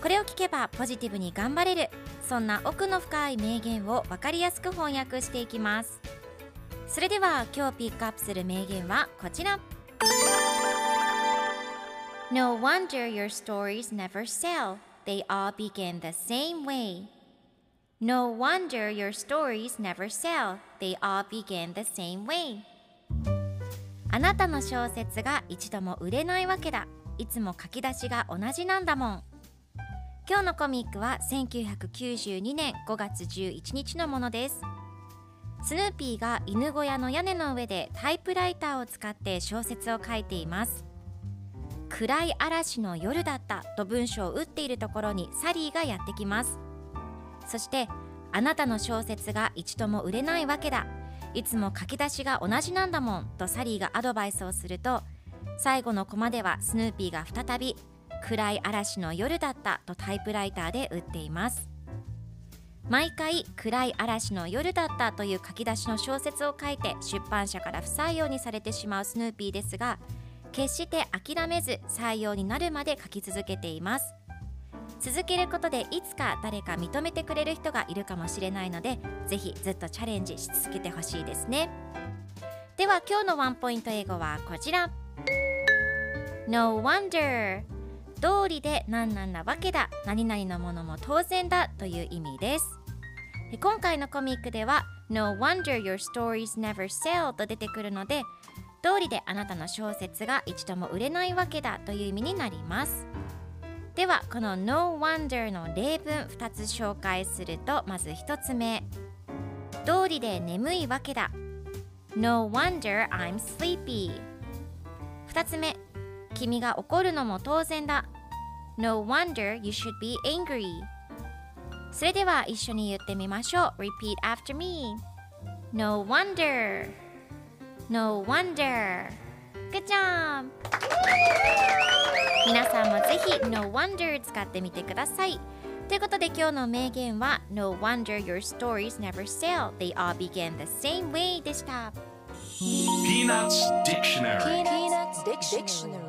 これを聞けばポジティブに頑張れるそんな奥の深い名言を分かりやすく翻訳していきますそれでは今日ピックアップする名言はこちら No wonder your stories never sell. They all begin the same way. No wonder your stories never sell. They all begin the same way. あなたの小説が一度も売れないわけだ。いつも書き出しが同じなんだもん。今日のコミックは1992年5月11日のものです。スヌーピーが犬小屋の屋根の上でタイプライターを使って小説を書いています。暗い嵐の夜だったと文章を打っているところにサリーがやってきますそしてあなたの小説が一度も売れないわけだいつも書き出しが同じなんだもんとサリーがアドバイスをすると最後のコマではスヌーピーが再び暗い嵐の夜だったとタイプライターで打っています。毎回暗い嵐の夜だったという書き出しの小説を書いて出版社から不採用にされてしまうスヌーピーですが決して諦めず採用になるまで書き続けています。続けることでいつか誰か認めてくれる人がいるかもしれないのでぜひずっとチャレンジし続けてほしいですね。では今日のワンポイント英語はこちら。No wonder 道理で何々なわけだ。何々のものも当然だという意味です。今回のコミックでは No wonder your stories never sell と出てくるので通りであなたの小説が一度も売れないわけだという意味になります。ではこの No wonder の例文2つ紹介するとまず1つ目。通りで眠いわけだ。No wonder I'm sleepy 2つ目。君が怒るのも当然だ No wonder you should be angry それでは一緒に言ってみましょう Repeat after me No wonder No wonder Good job 皆さんもぜひ No wonder 使ってみてくださいということで今日の名言は No wonder your stories never sell They all begin the same way でした Peanuts Dictionary Peanuts Dictionary.